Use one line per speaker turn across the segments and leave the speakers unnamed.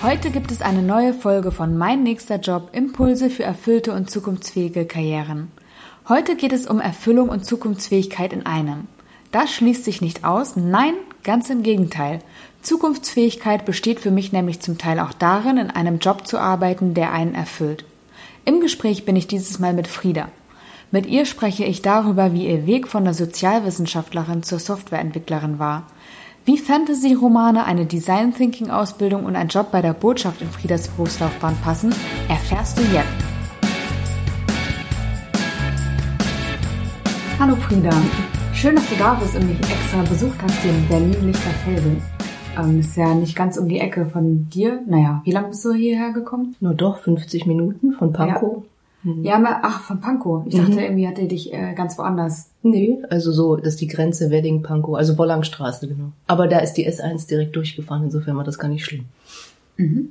Heute gibt es eine neue Folge von Mein nächster Job Impulse für erfüllte und zukunftsfähige Karrieren. Heute geht es um Erfüllung und Zukunftsfähigkeit in einem. Das schließt sich nicht aus, nein, ganz im Gegenteil. Zukunftsfähigkeit besteht für mich nämlich zum Teil auch darin, in einem Job zu arbeiten, der einen erfüllt. Im Gespräch bin ich dieses Mal mit Frieda. Mit ihr spreche ich darüber, wie ihr Weg von der Sozialwissenschaftlerin zur Softwareentwicklerin war. Wie Fantasy-Romane, eine Design Thinking Ausbildung und ein Job bei der Botschaft in Friedas Berufslaufbahn passen, erfährst du jetzt. Hallo Frieda, schön, dass du da bist und mich extra besucht hast hier in Berlin-Lichterfelde. Ähm, ist ja nicht ganz um die Ecke von dir. Naja, wie lange bist du hierher gekommen?
Nur doch 50 Minuten von Pankow.
Ja. Mhm. Ja, aber, ach, von Pankow. Ich dachte, mhm. irgendwie hatte dich äh, ganz woanders.
Nee, also so, das ist die Grenze Wedding-Pankow, also Wollangstraße, genau. Aber da ist die S1 direkt durchgefahren, insofern war das gar nicht schlimm.
Mhm.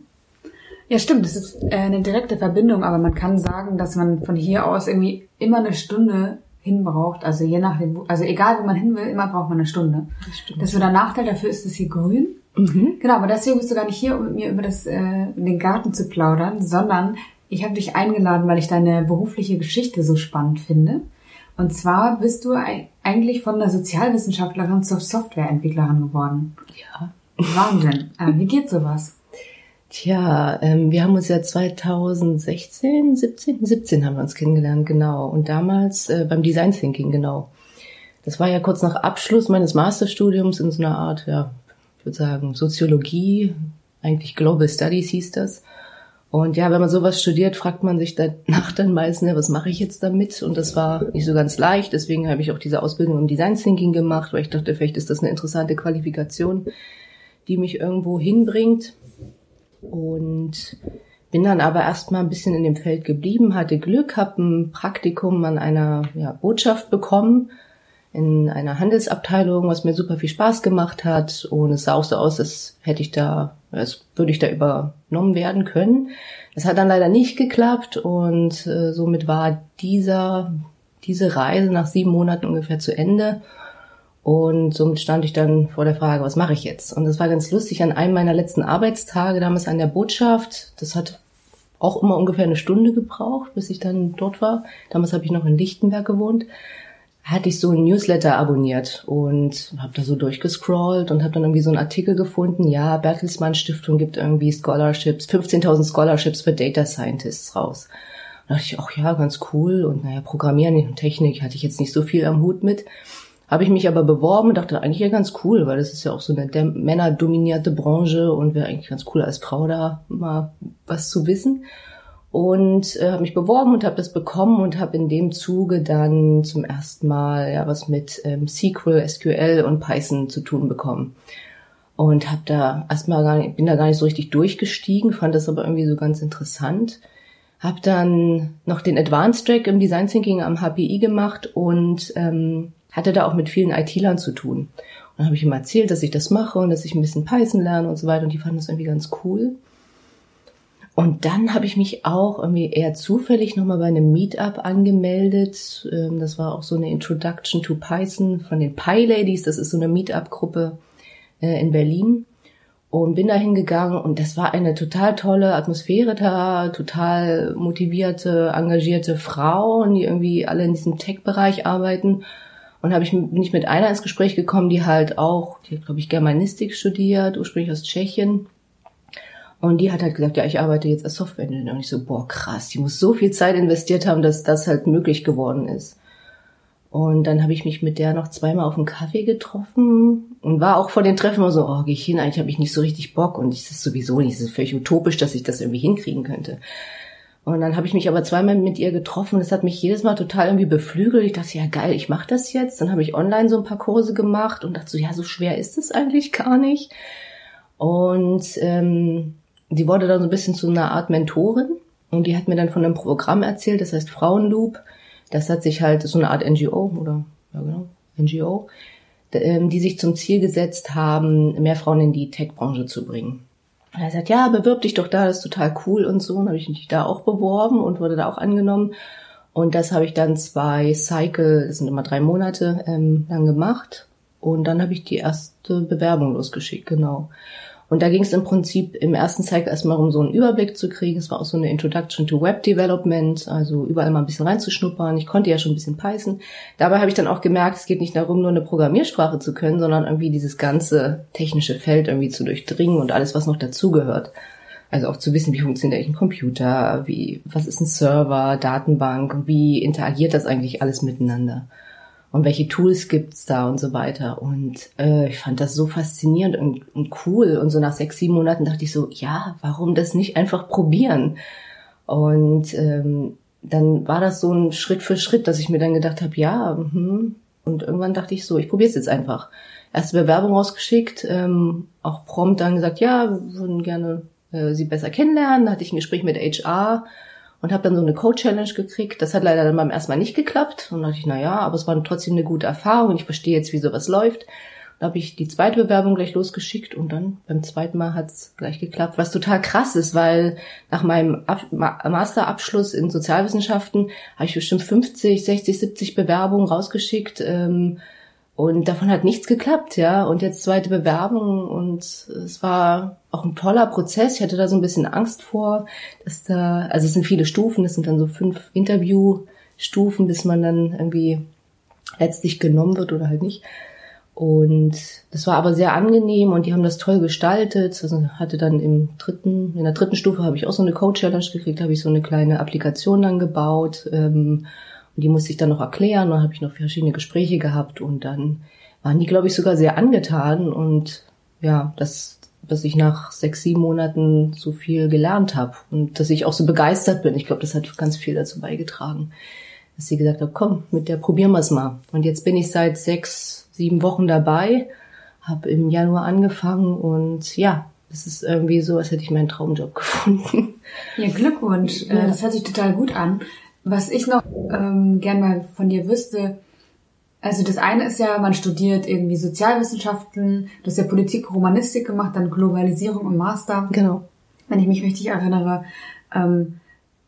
Ja, stimmt, das ist äh, eine direkte Verbindung, aber man kann sagen, dass man von hier aus irgendwie immer eine Stunde hin braucht. Also je nachdem, also egal wo man hin will, immer braucht man eine Stunde. Das stimmt. Das ist so der Nachteil dafür ist, es hier grün. Mhm. Genau, aber deswegen bist du gar nicht hier, um mit mir über das, äh, den Garten zu plaudern, sondern ich habe dich eingeladen, weil ich deine berufliche Geschichte so spannend finde. Und zwar bist du eigentlich von der Sozialwissenschaftlerin zur Softwareentwicklerin geworden.
Ja.
Wahnsinn. Äh, wie geht sowas?
Tja, ähm, wir haben uns ja 2016, 17, 17 haben wir uns kennengelernt, genau. Und damals äh, beim Design Thinking, genau. Das war ja kurz nach Abschluss meines Masterstudiums in so einer Art, ja, ich würde sagen, Soziologie, eigentlich Global Studies hieß das. Und ja, wenn man sowas studiert, fragt man sich danach dann meistens, ja, was mache ich jetzt damit? Und das war nicht so ganz leicht. Deswegen habe ich auch diese Ausbildung im Design Thinking gemacht, weil ich dachte, vielleicht ist das eine interessante Qualifikation, die mich irgendwo hinbringt. Und bin dann aber erstmal ein bisschen in dem Feld geblieben, hatte Glück, habe ein Praktikum an einer ja, Botschaft bekommen in einer Handelsabteilung, was mir super viel Spaß gemacht hat. Und es sah auch so aus, als hätte ich da, als würde ich da übernommen werden können. Das hat dann leider nicht geklappt und äh, somit war dieser, diese Reise nach sieben Monaten ungefähr zu Ende. Und somit stand ich dann vor der Frage, was mache ich jetzt? Und das war ganz lustig an einem meiner letzten Arbeitstage damals an der Botschaft. Das hat auch immer ungefähr eine Stunde gebraucht, bis ich dann dort war. Damals habe ich noch in Lichtenberg gewohnt hatte ich so ein Newsletter abonniert und habe da so durchgescrollt und habe dann irgendwie so einen Artikel gefunden, ja, Bertelsmann Stiftung gibt irgendwie Scholarships, 15.000 Scholarships für Data Scientists raus. Da dachte ich, ach ja, ganz cool und naja, Programmieren und Technik hatte ich jetzt nicht so viel am Hut mit. Habe ich mich aber beworben und dachte, eigentlich ja ganz cool, weil das ist ja auch so eine männerdominierte Branche und wäre eigentlich ganz cool als Frau da mal was zu wissen und äh, habe mich beworben und habe das bekommen und habe in dem Zuge dann zum ersten Mal ja was mit ähm, SQL, SQL und Python zu tun bekommen und habe da erstmal gar nicht, bin da gar nicht so richtig durchgestiegen, fand das aber irgendwie so ganz interessant. Habe dann noch den Advanced Track im Design Thinking am HPI gemacht und ähm, hatte da auch mit vielen IT-Lern zu tun. Und dann habe ich ihm erzählt, dass ich das mache und dass ich ein bisschen Python lerne und so weiter und die fanden das irgendwie ganz cool. Und dann habe ich mich auch irgendwie eher zufällig nochmal bei einem Meetup angemeldet. Ähm, das war auch so eine Introduction to Python von den PyLadies. Das ist so eine Meetup-Gruppe äh, in Berlin. Und bin da hingegangen und das war eine total tolle Atmosphäre da, total motivierte, engagierte Frauen, die irgendwie alle in diesem Tech-Bereich arbeiten. Und habe ich bin ich mit einer ins Gespräch gekommen, die halt auch, die hat glaube ich Germanistik studiert, ursprünglich aus Tschechien und die hat halt gesagt, ja, ich arbeite jetzt als Softwareingenieur. Und ich so, boah, krass, die muss so viel Zeit investiert haben, dass das halt möglich geworden ist. Und dann habe ich mich mit der noch zweimal auf einen Kaffee getroffen und war auch vor den Treffen immer so, oh, gehe ich hin, eigentlich habe ich nicht so richtig Bock und ich ist sowieso nicht, es ist völlig utopisch, dass ich das irgendwie hinkriegen könnte. Und dann habe ich mich aber zweimal mit ihr getroffen es hat mich jedes Mal total irgendwie beflügelt. Ich dachte, ja geil, ich mache das jetzt. Dann habe ich online so ein paar Kurse gemacht und dachte so, ja, so schwer ist es eigentlich gar nicht. Und ähm, die wurde dann so ein bisschen zu einer Art Mentorin und die hat mir dann von einem Programm erzählt, das heißt Frauenloop. Das hat sich halt so eine Art NGO oder ja genau NGO, ähm, die sich zum Ziel gesetzt haben, mehr Frauen in die Tech-Branche zu bringen. Und er sagt, ja, bewirb dich doch da, das ist total cool und so. Und habe ich mich da auch beworben und wurde da auch angenommen. Und das habe ich dann zwei Cycle, das sind immer drei Monate ähm, lang gemacht. Und dann habe ich die erste Bewerbung losgeschickt, genau. Und da ging es im Prinzip im ersten Cycle erstmal um so einen Überblick zu kriegen. Es war auch so eine Introduction to Web Development, also überall mal ein bisschen reinzuschnuppern. Ich konnte ja schon ein bisschen Python. Dabei habe ich dann auch gemerkt, es geht nicht darum, nur eine Programmiersprache zu können, sondern irgendwie dieses ganze technische Feld irgendwie zu durchdringen und alles, was noch dazugehört. Also auch zu wissen, wie funktioniert ein Computer, wie, was ist ein Server, Datenbank, wie interagiert das eigentlich alles miteinander und welche Tools gibt's da und so weiter. Und äh, ich fand das so faszinierend und, und cool. Und so nach sechs, sieben Monaten dachte ich so, ja, warum das nicht einfach probieren? Und ähm, dann war das so ein Schritt für Schritt, dass ich mir dann gedacht habe, ja, hm. und irgendwann dachte ich so, ich probiere es jetzt einfach. Erste Bewerbung rausgeschickt, ähm, auch prompt dann gesagt, ja, wir würden gerne äh, sie besser kennenlernen. Da hatte ich ein Gespräch mit HR und habe dann so eine Code-Challenge gekriegt. Das hat leider dann beim ersten Mal nicht geklappt. Und dachte ich, na ja, aber es war trotzdem eine gute Erfahrung ich verstehe jetzt, wie sowas läuft. Dann habe ich die zweite Bewerbung gleich losgeschickt und dann beim zweiten Mal hat es gleich geklappt, was total krass ist, weil nach meinem Ab Masterabschluss in Sozialwissenschaften habe ich bestimmt 50, 60, 70 Bewerbungen rausgeschickt. Ähm, und davon hat nichts geklappt, ja. Und jetzt zweite Bewerbung und es war auch ein toller Prozess. Ich hatte da so ein bisschen Angst vor, dass da, also es sind viele Stufen, es sind dann so fünf Interviewstufen, bis man dann irgendwie letztlich genommen wird oder halt nicht. Und das war aber sehr angenehm und die haben das toll gestaltet. Also hatte dann im dritten, in der dritten Stufe habe ich auch so eine Code-Challenge gekriegt, habe ich so eine kleine Applikation dann gebaut. Ähm, und die musste ich dann noch erklären. Dann habe ich noch verschiedene Gespräche gehabt und dann waren die, glaube ich, sogar sehr angetan und ja, dass, dass ich nach sechs, sieben Monaten so viel gelernt habe und dass ich auch so begeistert bin. Ich glaube, das hat ganz viel dazu beigetragen, dass sie gesagt hat, komm, mit der probieren wir es mal. Und jetzt bin ich seit sechs, sieben Wochen dabei, habe im Januar angefangen und ja, es ist irgendwie so, als hätte ich meinen Traumjob gefunden.
Ja, Glückwunsch. Ja. Äh, das hört sich total gut an. Was ich noch ähm, gern mal von dir wüsste, also das eine ist ja, man studiert irgendwie Sozialwissenschaften, du hast ja Politik, Romanistik gemacht, dann Globalisierung und Master.
Genau.
Wenn ich mich richtig erinnere. Ähm,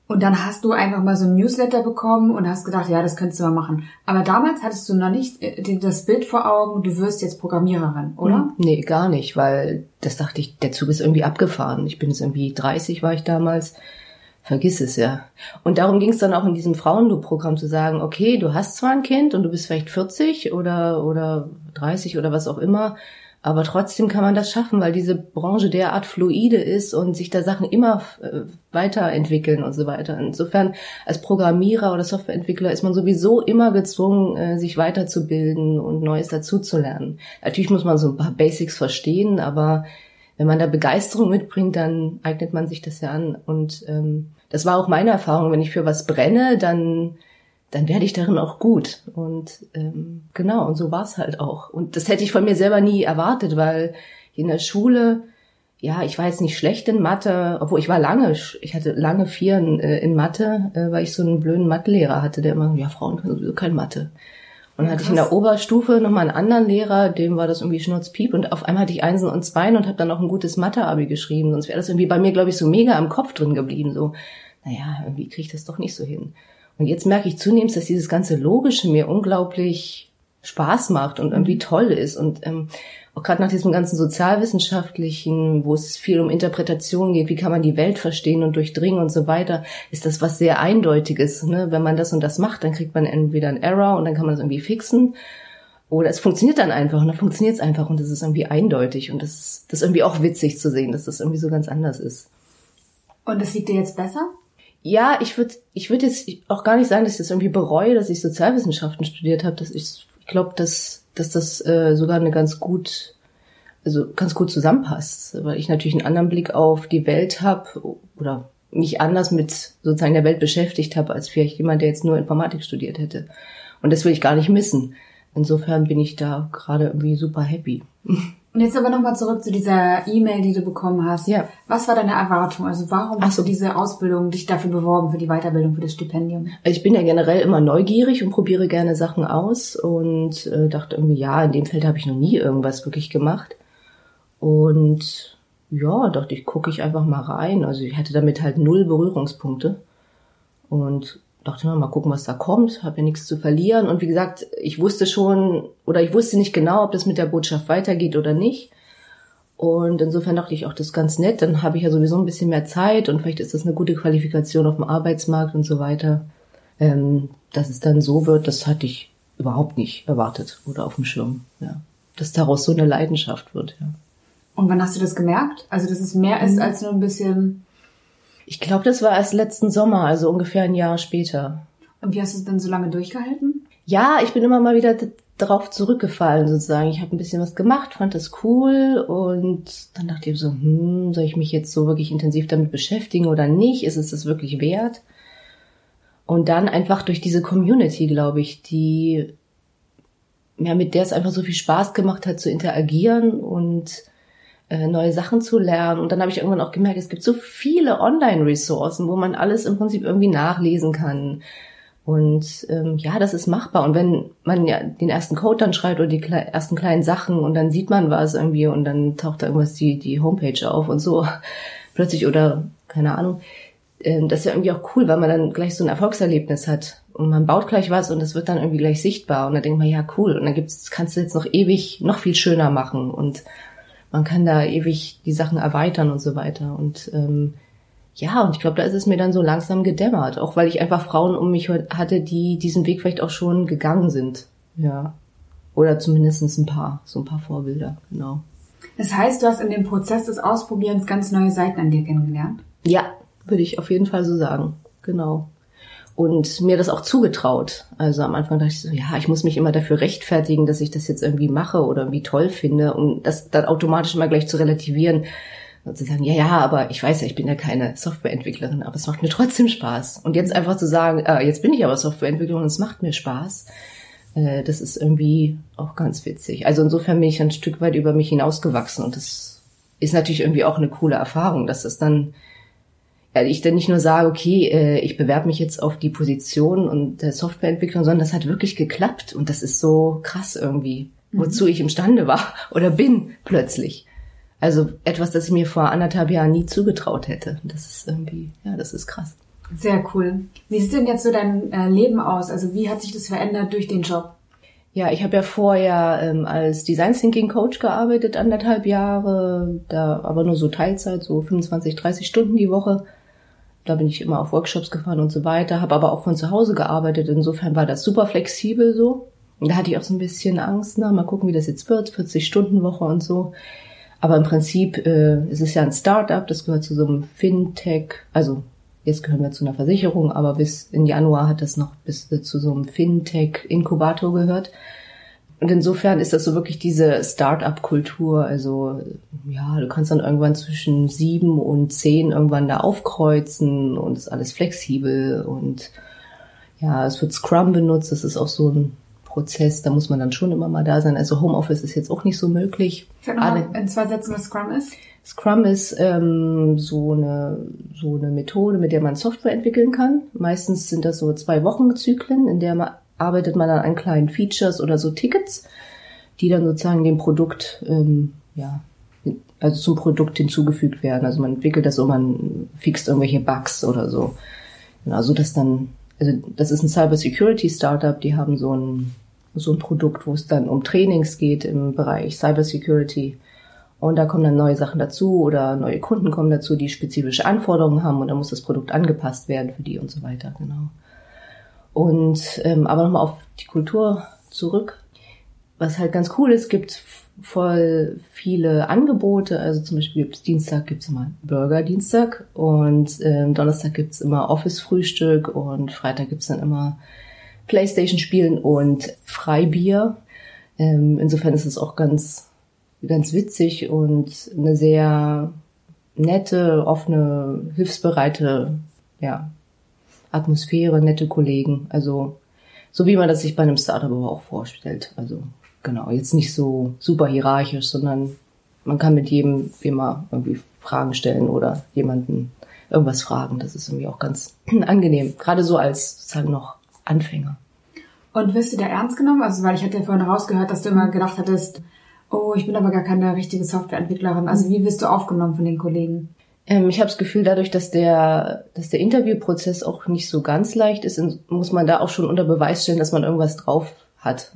und dann hast du einfach mal so ein Newsletter bekommen und hast gedacht, ja, das könntest du mal machen. Aber damals hattest du noch nicht äh, das Bild vor Augen, du wirst jetzt Programmiererin, oder? Hm,
nee, gar nicht, weil das dachte ich, der Zug ist irgendwie abgefahren. Ich bin jetzt irgendwie 30 war ich damals vergiss es ja. Und darum ging es dann auch in diesem Frauenloop-Programm zu sagen, okay, du hast zwar ein Kind und du bist vielleicht 40 oder, oder 30 oder was auch immer, aber trotzdem kann man das schaffen, weil diese Branche derart fluide ist und sich da Sachen immer äh, weiterentwickeln und so weiter. Insofern als Programmierer oder Softwareentwickler ist man sowieso immer gezwungen, äh, sich weiterzubilden und Neues dazuzulernen. Natürlich muss man so ein paar Basics verstehen, aber wenn man da Begeisterung mitbringt, dann eignet man sich das ja an. Und ähm, das war auch meine Erfahrung. Wenn ich für was brenne, dann dann werde ich darin auch gut. Und ähm, genau, und so war es halt auch. Und das hätte ich von mir selber nie erwartet, weil in der Schule, ja, ich war jetzt nicht schlecht in Mathe, obwohl ich war lange, ich hatte lange Vieren äh, in Mathe, äh, weil ich so einen blöden Mathelehrer hatte, der immer, ja, Frauen können sowieso kein Mathe. Und dann hatte ich in der Oberstufe nochmal einen anderen Lehrer, dem war das irgendwie Schnurzpiep und auf einmal hatte ich Einsen und Zweien und habe dann auch ein gutes Mathe-Abi geschrieben. Sonst wäre das irgendwie bei mir, glaube ich, so mega im Kopf drin geblieben. So, naja, irgendwie kriege ich das doch nicht so hin. Und jetzt merke ich zunehmend, dass dieses ganze Logische mir unglaublich Spaß macht und irgendwie toll ist. Und ähm, auch gerade nach diesem ganzen sozialwissenschaftlichen, wo es viel um Interpretation geht, wie kann man die Welt verstehen und durchdringen und so weiter, ist das was sehr Eindeutiges. Ne? Wenn man das und das macht, dann kriegt man entweder einen Error und dann kann man das irgendwie fixen. Oder es funktioniert dann einfach und dann funktioniert es einfach und das ist irgendwie eindeutig und das ist, das ist irgendwie auch witzig zu sehen, dass das irgendwie so ganz anders ist.
Und das liegt dir jetzt besser?
Ja, ich würde ich würd jetzt auch gar nicht sagen, dass ich das irgendwie bereue, dass ich Sozialwissenschaften studiert habe. Dass ich, ich glaube, dass dass das äh, sogar eine ganz gut, also ganz gut zusammenpasst, weil ich natürlich einen anderen Blick auf die Welt habe oder mich anders mit sozusagen der Welt beschäftigt habe, als vielleicht jemand, der jetzt nur Informatik studiert hätte. Und das will ich gar nicht missen. Insofern bin ich da gerade irgendwie super happy.
Und jetzt aber nochmal zurück zu dieser E-Mail, die du bekommen hast.
Ja.
Was war deine Erwartung? Also warum hast so. du diese Ausbildung, dich dafür beworben, für die Weiterbildung, für das Stipendium?
Ich bin ja generell immer neugierig und probiere gerne Sachen aus und äh, dachte irgendwie, ja, in dem Feld habe ich noch nie irgendwas wirklich gemacht. Und ja, dachte ich, gucke ich einfach mal rein. Also ich hatte damit halt null Berührungspunkte. Und dachte mal, mal gucken, was da kommt, habe ja nichts zu verlieren. Und wie gesagt, ich wusste schon, oder ich wusste nicht genau, ob das mit der Botschaft weitergeht oder nicht. Und insofern dachte ich auch, das ist ganz nett. Dann habe ich ja sowieso ein bisschen mehr Zeit und vielleicht ist das eine gute Qualifikation auf dem Arbeitsmarkt und so weiter. Ähm, dass es dann so wird, das hatte ich überhaupt nicht erwartet oder auf dem Schirm. Ja. Dass daraus so eine Leidenschaft wird, ja.
Und wann hast du das gemerkt? Also, dass es mehr ist mhm. als nur ein bisschen.
Ich glaube, das war erst letzten Sommer, also ungefähr ein Jahr später.
Und wie hast du es denn so lange durchgehalten?
Ja, ich bin immer mal wieder darauf zurückgefallen sozusagen. Ich habe ein bisschen was gemacht, fand das cool und dann dachte ich so, hm, soll ich mich jetzt so wirklich intensiv damit beschäftigen oder nicht? Ist es das wirklich wert? Und dann einfach durch diese Community, glaube ich, die ja mit der es einfach so viel Spaß gemacht hat zu interagieren und neue Sachen zu lernen. Und dann habe ich irgendwann auch gemerkt, es gibt so viele Online-Ressourcen, wo man alles im Prinzip irgendwie nachlesen kann. Und ähm, ja, das ist machbar. Und wenn man ja den ersten Code dann schreibt oder die kle ersten kleinen Sachen und dann sieht man was irgendwie und dann taucht da irgendwas die, die Homepage auf und so plötzlich oder keine Ahnung. Ähm, das ist ja irgendwie auch cool, weil man dann gleich so ein Erfolgserlebnis hat. Und man baut gleich was und es wird dann irgendwie gleich sichtbar. Und dann denkt man, ja, cool. Und dann gibt's, kannst du jetzt noch ewig noch viel schöner machen. Und man kann da ewig die Sachen erweitern und so weiter. Und ähm, ja, und ich glaube, da ist es mir dann so langsam gedämmert, auch weil ich einfach Frauen um mich hatte, die diesen Weg vielleicht auch schon gegangen sind. Ja. Oder zumindestens ein paar, so ein paar Vorbilder, genau.
Das heißt, du hast in dem Prozess des Ausprobierens ganz neue Seiten an dir kennengelernt?
Ja, würde ich auf jeden Fall so sagen. Genau und mir das auch zugetraut. Also am Anfang dachte ich so, ja, ich muss mich immer dafür rechtfertigen, dass ich das jetzt irgendwie mache oder irgendwie toll finde, um das dann automatisch immer gleich zu relativieren und zu sagen, ja, ja, aber ich weiß ja, ich bin ja keine Softwareentwicklerin, aber es macht mir trotzdem Spaß. Und jetzt einfach zu sagen, äh, jetzt bin ich aber Softwareentwicklerin und es macht mir Spaß, äh, das ist irgendwie auch ganz witzig. Also insofern bin ich ein Stück weit über mich hinausgewachsen und das ist natürlich irgendwie auch eine coole Erfahrung, dass das dann ich dann nicht nur sage, okay, äh, ich bewerbe mich jetzt auf die Position und der Softwareentwicklung, sondern das hat wirklich geklappt und das ist so krass irgendwie, mhm. wozu ich imstande war oder bin plötzlich. Also etwas, das ich mir vor anderthalb Jahren nie zugetraut hätte. Das ist irgendwie, ja, das ist krass.
Sehr cool. Wie sieht denn jetzt so dein äh, Leben aus? Also wie hat sich das verändert durch den Job?
Ja, ich habe ja vorher ähm, als Design Thinking Coach gearbeitet, anderthalb Jahre, da aber nur so Teilzeit, so 25, 30 Stunden die Woche. Da bin ich immer auf Workshops gefahren und so weiter, habe aber auch von zu Hause gearbeitet. Insofern war das super flexibel so. Da hatte ich auch so ein bisschen Angst, na, mal gucken, wie das jetzt wird, 40 Stunden Woche und so. Aber im Prinzip äh, es ist ja ein Start-up, das gehört zu so einem Fintech, also jetzt gehören wir zu einer Versicherung, aber bis in Januar hat das noch bis äh, zu so einem Fintech-Inkubator gehört. Und insofern ist das so wirklich diese Start-up-Kultur. Also ja, du kannst dann irgendwann zwischen sieben und zehn irgendwann da aufkreuzen und ist alles flexibel und ja, es wird Scrum benutzt. Das ist auch so ein Prozess, da muss man dann schon immer mal da sein. Also Homeoffice ist jetzt auch nicht so möglich.
Sag mal in zwei Sätzen, was Scrum ist.
Scrum ist ähm, so eine so eine Methode, mit der man Software entwickeln kann. Meistens sind das so zwei Wochen Zyklen, in der man arbeitet man dann an kleinen Features oder so Tickets, die dann sozusagen dem Produkt, ähm, ja, also zum Produkt hinzugefügt werden. Also man entwickelt das so, man fixt irgendwelche Bugs oder so. Genau, so dass dann, also das ist ein Cyber Security Startup, die haben so ein, so ein Produkt, wo es dann um Trainings geht im Bereich Cyber Security. Und da kommen dann neue Sachen dazu oder neue Kunden kommen dazu, die spezifische Anforderungen haben und dann muss das Produkt angepasst werden für die und so weiter, genau. Und ähm, aber nochmal auf die Kultur zurück. Was halt ganz cool ist, gibt voll viele Angebote. Also zum Beispiel gibt's Dienstag gibt's immer Burger-Dienstag und ähm, Donnerstag gibt's immer Office-Frühstück und Freitag gibt's dann immer Playstation-Spielen und Freibier. Ähm, insofern ist es auch ganz, ganz witzig und eine sehr nette, offene, hilfsbereite ja, Atmosphäre, nette Kollegen. Also so wie man das sich bei einem Startup aber auch vorstellt. Also genau, jetzt nicht so super hierarchisch, sondern man kann mit jedem immer irgendwie Fragen stellen oder jemanden irgendwas fragen. Das ist irgendwie auch ganz angenehm. Gerade so als sozusagen noch Anfänger.
Und wirst du da ernst genommen? Also, weil ich hatte ja vorhin rausgehört, dass du immer gedacht hattest, oh, ich bin aber gar keine richtige Softwareentwicklerin. Also, wie wirst du aufgenommen von den Kollegen?
Ähm, ich habe das Gefühl, dadurch, dass der, dass der Interviewprozess auch nicht so ganz leicht ist, muss man da auch schon unter Beweis stellen, dass man irgendwas drauf hat.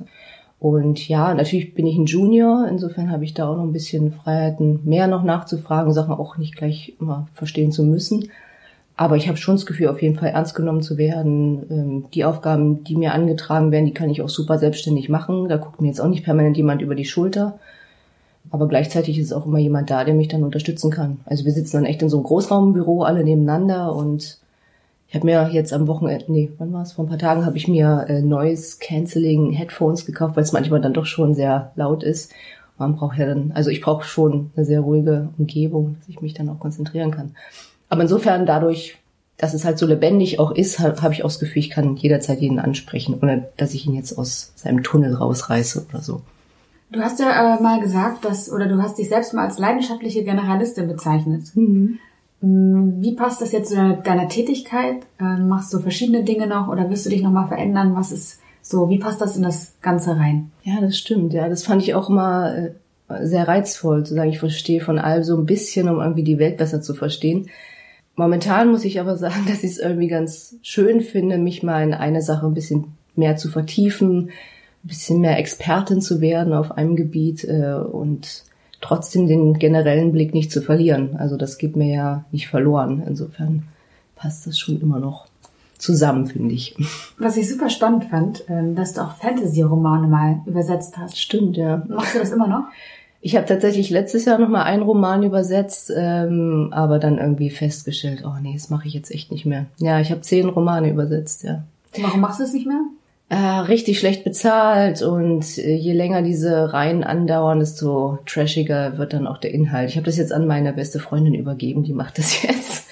Und ja, natürlich bin ich ein Junior, insofern habe ich da auch noch ein bisschen Freiheiten, mehr noch nachzufragen, Sachen auch nicht gleich immer verstehen zu müssen. Aber ich habe schon das Gefühl, auf jeden Fall ernst genommen zu werden. Ähm, die Aufgaben, die mir angetragen werden, die kann ich auch super selbstständig machen. Da guckt mir jetzt auch nicht permanent jemand über die Schulter. Aber gleichzeitig ist auch immer jemand da, der mich dann unterstützen kann. Also wir sitzen dann echt in so einem Großraumbüro, alle nebeneinander und ich habe mir jetzt am Wochenende, nee, wann war es? Vor ein paar Tagen habe ich mir äh, Noise Canceling Headphones gekauft, weil es manchmal dann doch schon sehr laut ist. Man braucht ja dann, also ich brauche schon eine sehr ruhige Umgebung, dass ich mich dann auch konzentrieren kann. Aber insofern dadurch, dass es halt so lebendig auch ist, habe hab ich auch das Gefühl, ich kann jederzeit jeden ansprechen, ohne dass ich ihn jetzt aus seinem Tunnel rausreiße oder so.
Du hast ja äh, mal gesagt, dass, oder du hast dich selbst mal als leidenschaftliche Generalistin bezeichnet. Mhm. Mm, wie passt das jetzt zu deiner, deiner Tätigkeit? Äh, machst du verschiedene Dinge noch oder wirst du dich nochmal verändern? Was ist so, wie passt das in das Ganze rein?
Ja, das stimmt. Ja, das fand ich auch immer äh, sehr reizvoll, zu sagen, ich verstehe von allem so ein bisschen, um irgendwie die Welt besser zu verstehen. Momentan muss ich aber sagen, dass ich es irgendwie ganz schön finde, mich mal in eine Sache ein bisschen mehr zu vertiefen, ein bisschen mehr Expertin zu werden auf einem Gebiet äh, und trotzdem den generellen Blick nicht zu verlieren. Also das geht mir ja nicht verloren. Insofern passt das schon immer noch zusammen, finde ich.
Was ich super spannend fand, ähm, dass du auch Fantasy-Romane mal übersetzt hast.
Stimmt, ja.
Machst du das immer noch?
Ich habe tatsächlich letztes Jahr noch mal einen Roman übersetzt, ähm, aber dann irgendwie festgestellt, oh nee, das mache ich jetzt echt nicht mehr. Ja, ich habe zehn Romane übersetzt, ja.
Warum machst du es nicht mehr?
Äh, richtig schlecht bezahlt und äh, je länger diese Reihen andauern, desto trashiger wird dann auch der Inhalt. Ich habe das jetzt an meine beste Freundin übergeben, die macht das jetzt.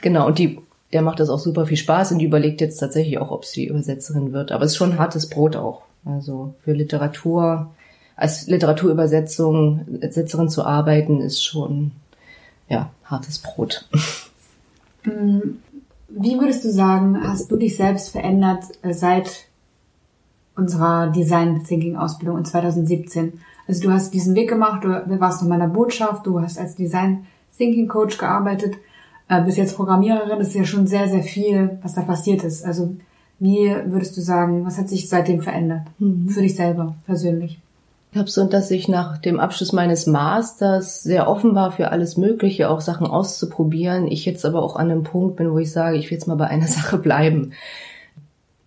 genau, und die, der macht das auch super viel Spaß und die überlegt jetzt tatsächlich auch, ob sie Übersetzerin wird. Aber es ist schon hartes Brot auch. Also für Literatur, als Literaturübersetzung, Übersetzerin zu arbeiten, ist schon ja hartes Brot.
Mm, wie würdest du sagen, hast du dich selbst verändert äh, seit unserer Design Thinking Ausbildung in 2017. Also du hast diesen Weg gemacht, du warst noch meiner Botschaft, du hast als Design Thinking Coach gearbeitet, äh, bist jetzt Programmiererin, das ist ja schon sehr, sehr viel, was da passiert ist. Also wie würdest du sagen, was hat sich seitdem verändert? Mhm. Für dich selber, persönlich?
Ich glaube so, dass ich nach dem Abschluss meines Masters sehr offen war für alles Mögliche, auch Sachen auszuprobieren. Ich jetzt aber auch an einem Punkt bin, wo ich sage, ich will jetzt mal bei einer Sache bleiben.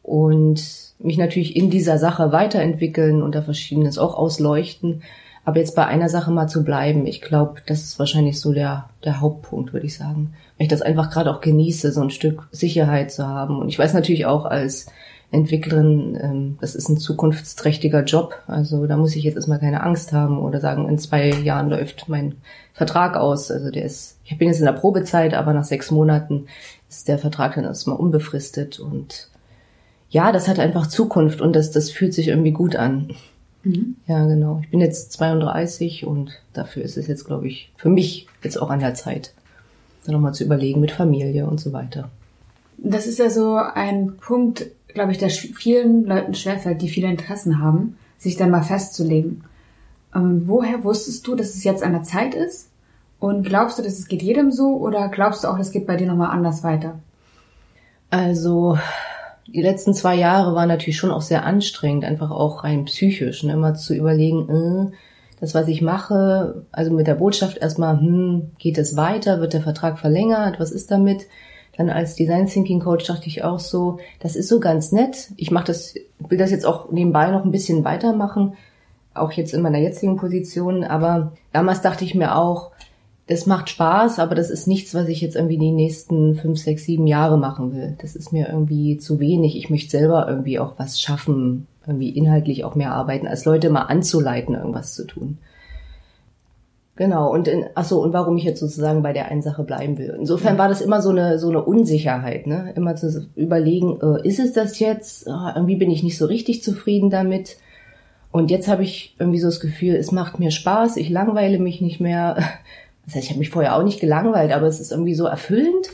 Und mich natürlich in dieser Sache weiterentwickeln und da Verschiedenes auch ausleuchten. Aber jetzt bei einer Sache mal zu bleiben, ich glaube, das ist wahrscheinlich so der, der Hauptpunkt, würde ich sagen. Weil ich das einfach gerade auch genieße, so ein Stück Sicherheit zu haben. Und ich weiß natürlich auch als Entwicklerin, ähm, das ist ein zukunftsträchtiger Job. Also da muss ich jetzt erstmal keine Angst haben oder sagen, in zwei Jahren läuft mein Vertrag aus. Also der ist, ich bin jetzt in der Probezeit, aber nach sechs Monaten ist der Vertrag dann erstmal unbefristet und ja, das hat einfach Zukunft und das, das fühlt sich irgendwie gut an. Mhm. Ja, genau. Ich bin jetzt 32 und dafür ist es jetzt, glaube ich, für mich jetzt auch an der Zeit, da nochmal zu überlegen mit Familie und so weiter.
Das ist ja so ein Punkt, glaube ich, der vielen Leuten schwerfällt, die viele Interessen haben, sich dann mal festzulegen. Ähm, woher wusstest du, dass es jetzt an der Zeit ist? Und glaubst du, dass es geht jedem so oder glaubst du auch, das geht bei dir nochmal anders weiter?
Also, die letzten zwei Jahre waren natürlich schon auch sehr anstrengend, einfach auch rein psychisch, ne? immer zu überlegen, äh, das, was ich mache, also mit der Botschaft erstmal, hm, geht es weiter, wird der Vertrag verlängert, was ist damit? Dann als Design Thinking Coach dachte ich auch so, das ist so ganz nett. Ich mache das, will das jetzt auch nebenbei noch ein bisschen weitermachen, auch jetzt in meiner jetzigen Position. Aber damals dachte ich mir auch, das macht Spaß, aber das ist nichts, was ich jetzt irgendwie die nächsten fünf, sechs, sieben Jahre machen will. Das ist mir irgendwie zu wenig. Ich möchte selber irgendwie auch was schaffen, irgendwie inhaltlich auch mehr arbeiten, als Leute mal anzuleiten, irgendwas zu tun. Genau, und in, ach so, und warum ich jetzt sozusagen bei der einen Sache bleiben will. Insofern war das immer so eine, so eine Unsicherheit, ne? Immer zu überlegen, äh, ist es das jetzt? Oh, irgendwie bin ich nicht so richtig zufrieden damit. Und jetzt habe ich irgendwie so das Gefühl, es macht mir Spaß, ich langweile mich nicht mehr das heißt, ich habe mich vorher auch nicht gelangweilt, aber es ist irgendwie so erfüllend.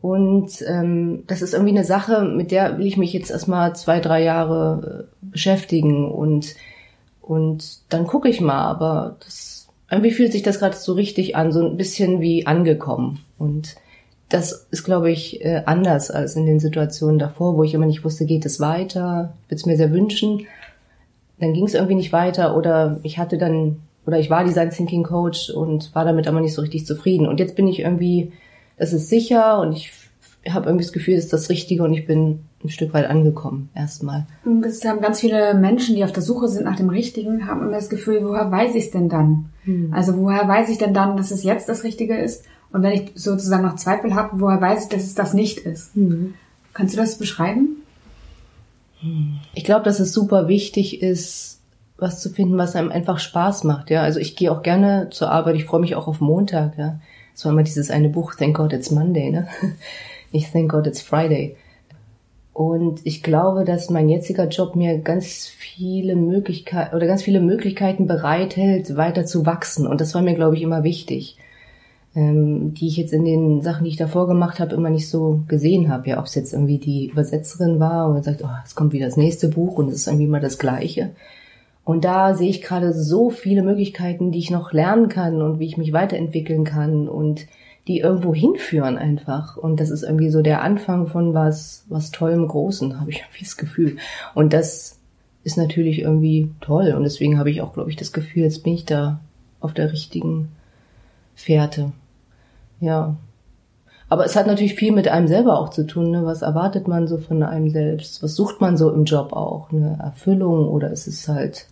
Und ähm, das ist irgendwie eine Sache, mit der will ich mich jetzt erstmal zwei, drei Jahre äh, beschäftigen und, und dann gucke ich mal. Aber das, irgendwie fühlt sich das gerade so richtig an, so ein bisschen wie angekommen. Und das ist, glaube ich, äh, anders als in den Situationen davor, wo ich immer nicht wusste, geht es weiter, würde es mir sehr wünschen. dann ging es irgendwie nicht weiter oder ich hatte dann oder ich war Design Thinking Coach und war damit aber nicht so richtig zufrieden. Und jetzt bin ich irgendwie, das ist sicher und ich habe irgendwie das Gefühl, das ist das Richtige und ich bin ein Stück weit angekommen erstmal.
Es haben ganz viele Menschen, die auf der Suche sind nach dem Richtigen, haben immer das Gefühl, woher weiß ich es denn dann? Hm. Also woher weiß ich denn dann, dass es jetzt das Richtige ist? Und wenn ich sozusagen noch Zweifel habe, woher weiß ich, dass es das nicht ist? Hm. Kannst du das beschreiben?
Ich glaube, dass es super wichtig ist, was zu finden, was einem einfach Spaß macht. Ja, also ich gehe auch gerne zur Arbeit. Ich freue mich auch auf Montag. Ja, es war immer dieses eine Buch Thank God It's Monday. Ne? Ich Thank God It's Friday. Und ich glaube, dass mein jetziger Job mir ganz viele Möglichkeiten oder ganz viele Möglichkeiten bereithält, weiter zu wachsen. Und das war mir, glaube ich, immer wichtig, ähm, die ich jetzt in den Sachen, die ich davor gemacht habe, immer nicht so gesehen habe. Ja, ob es jetzt irgendwie die Übersetzerin war und sagt, oh, es kommt wieder das nächste Buch und es ist irgendwie immer das Gleiche. Und da sehe ich gerade so viele Möglichkeiten, die ich noch lernen kann und wie ich mich weiterentwickeln kann und die irgendwo hinführen einfach. Und das ist irgendwie so der Anfang von was, was tollem Großen, habe ich irgendwie das Gefühl. Und das ist natürlich irgendwie toll. Und deswegen habe ich auch, glaube ich, das Gefühl, jetzt bin ich da auf der richtigen Fährte. Ja. Aber es hat natürlich viel mit einem selber auch zu tun. Ne? Was erwartet man so von einem selbst? Was sucht man so im Job auch? Eine Erfüllung oder ist es halt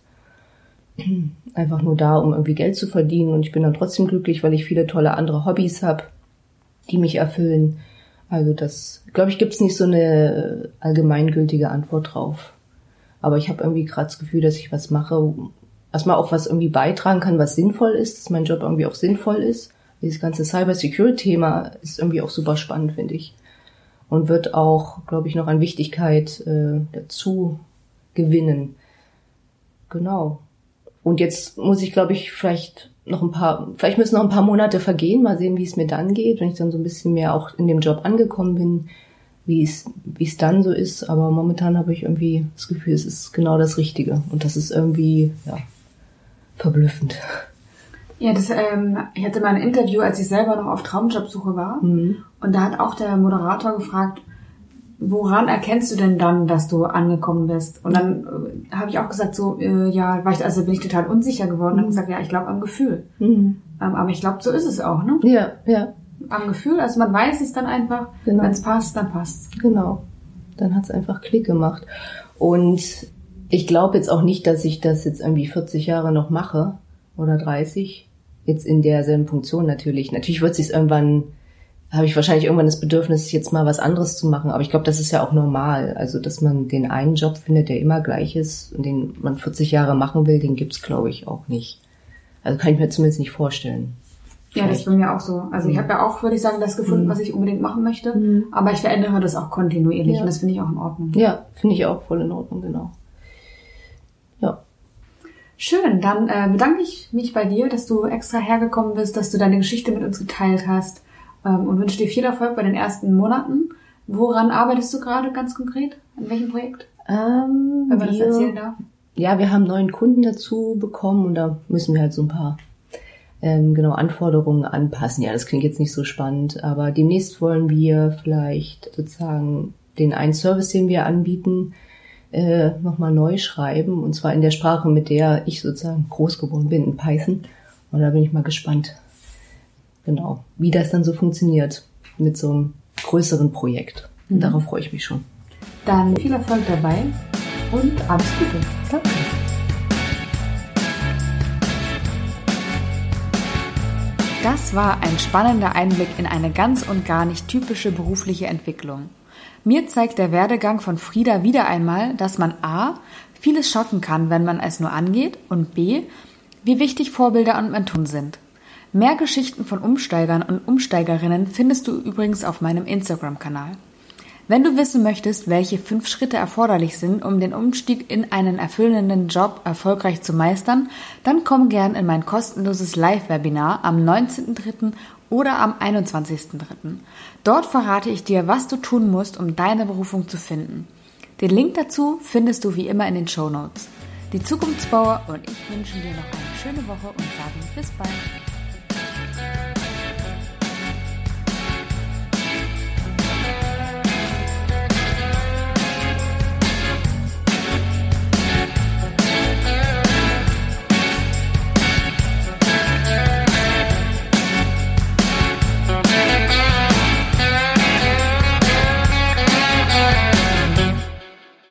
einfach nur da, um irgendwie Geld zu verdienen und ich bin dann trotzdem glücklich, weil ich viele tolle andere Hobbys habe, die mich erfüllen. Also das, glaube ich, gibt es nicht so eine allgemeingültige Antwort drauf. Aber ich habe irgendwie gerade das Gefühl, dass ich was mache, erstmal auch was irgendwie beitragen kann, was sinnvoll ist, dass mein Job irgendwie auch sinnvoll ist. Dieses ganze Cyber-Security-Thema ist irgendwie auch super spannend, finde ich. Und wird auch, glaube ich, noch an Wichtigkeit äh, dazu gewinnen. Genau. Und jetzt muss ich, glaube ich, vielleicht noch ein paar, vielleicht müssen noch ein paar Monate vergehen, mal sehen, wie es mir dann geht, wenn ich dann so ein bisschen mehr auch in dem Job angekommen bin, wie es, wie es dann so ist. Aber momentan habe ich irgendwie das Gefühl, es ist genau das Richtige. Und das ist irgendwie, ja, verblüffend.
Ja, das, ähm, ich hatte mal ein Interview, als ich selber noch auf Traumjobsuche war. Mhm. Und da hat auch der Moderator gefragt, woran erkennst du denn dann, dass du angekommen bist? Und dann äh, habe ich auch gesagt, so, äh, ja, war ich, also bin ich total unsicher geworden mhm. und gesagt, ja, ich glaube am Gefühl. Mhm. Ähm, aber ich glaube, so ist es auch, ne?
Ja, ja.
Am Gefühl, also man weiß es dann einfach, genau. wenn es passt, dann passt.
Genau. Dann hat es einfach Klick gemacht. Und ich glaube jetzt auch nicht, dass ich das jetzt irgendwie 40 Jahre noch mache oder 30. Jetzt in derselben Funktion natürlich. Natürlich wird sich irgendwann habe ich wahrscheinlich irgendwann das Bedürfnis, jetzt mal was anderes zu machen. Aber ich glaube, das ist ja auch normal. Also, dass man den einen Job findet, der immer gleich ist und den man 40 Jahre machen will, den gibt's glaube ich, auch nicht. Also kann ich mir zumindest nicht vorstellen.
Ja, das ist bei mir auch so. Also ich habe ja auch, würde ich sagen, das gefunden, mhm. was ich unbedingt machen möchte. Mhm. Aber ich verändere das auch kontinuierlich ja. und das finde ich auch in Ordnung.
Ja, finde ich auch voll in Ordnung, genau. Ja.
Schön, dann äh, bedanke ich mich bei dir, dass du extra hergekommen bist, dass du deine Geschichte mit uns geteilt hast und wünsche dir viel Erfolg bei den ersten Monaten. Woran arbeitest du gerade ganz konkret? An welchem Projekt?
Ähm, Wenn man wir, das erzählen darf. Ja, wir haben neuen Kunden dazu bekommen und da müssen wir halt so ein paar ähm, genau Anforderungen anpassen. Ja, das klingt jetzt nicht so spannend, aber demnächst wollen wir vielleicht sozusagen den einen Service, den wir anbieten, äh, nochmal neu schreiben und zwar in der Sprache, mit der ich sozusagen groß geworden bin, in Python. Und da bin ich mal gespannt, genau, wie das dann so funktioniert mit so einem größeren Projekt. Mhm. Darauf freue ich mich schon.
Dann viel Erfolg dabei und alles Gute. Danke. Das war ein spannender Einblick in eine ganz und gar nicht typische berufliche Entwicklung. Mir zeigt der Werdegang von Frieda wieder einmal, dass man a. vieles schaffen kann, wenn man es nur angeht und b. wie wichtig Vorbilder und Mentoren sind. Mehr Geschichten von Umsteigern und Umsteigerinnen findest du übrigens auf meinem Instagram-Kanal. Wenn du wissen möchtest, welche fünf Schritte erforderlich sind, um den Umstieg in einen erfüllenden Job erfolgreich zu meistern, dann komm gern in mein kostenloses Live-Webinar am 19.03. oder am 21.03. Dort verrate ich dir, was du tun musst, um deine Berufung zu finden. Den Link dazu findest du wie immer in den Show Notes. Die Zukunftsbauer und ich wünschen dir noch eine schöne Woche und sagen bis bald.